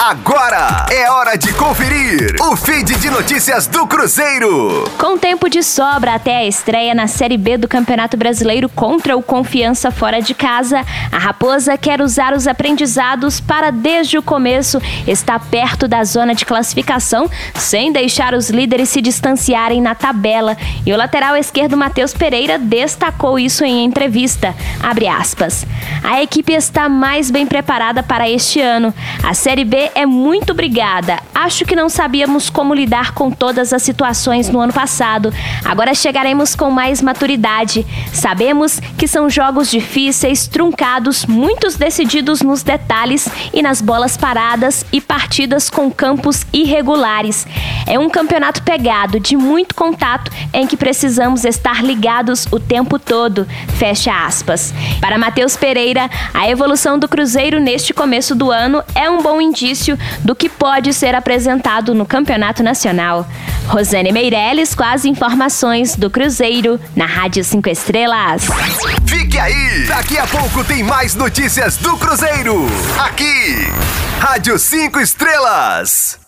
Agora é hora de conferir o feed de notícias do Cruzeiro. Com tempo de sobra até a estreia na Série B do Campeonato Brasileiro contra o Confiança fora de casa, a Raposa quer usar os aprendizados para, desde o começo, estar perto da zona de classificação, sem deixar os líderes se distanciarem na tabela. E o lateral esquerdo Matheus Pereira destacou isso em entrevista. Abre aspas. A equipe está mais bem preparada para este ano. A Série B é muito obrigada. Acho que não sabíamos como lidar com todas as situações no ano passado. Agora chegaremos com mais maturidade. Sabemos que são jogos difíceis, truncados, muitos decididos nos detalhes e nas bolas paradas e partidas com campos irregulares. É um campeonato pegado, de muito contato, em que precisamos estar ligados o tempo todo. Fecha aspas. Para Matheus Pereira, a evolução do Cruzeiro neste começo do ano é um bom indício do que pode ser apresentado no Campeonato Nacional. Rosane Meirelles com as informações do Cruzeiro na Rádio 5 Estrelas. Fique aí! Daqui a pouco tem mais notícias do Cruzeiro. Aqui, Rádio 5 Estrelas.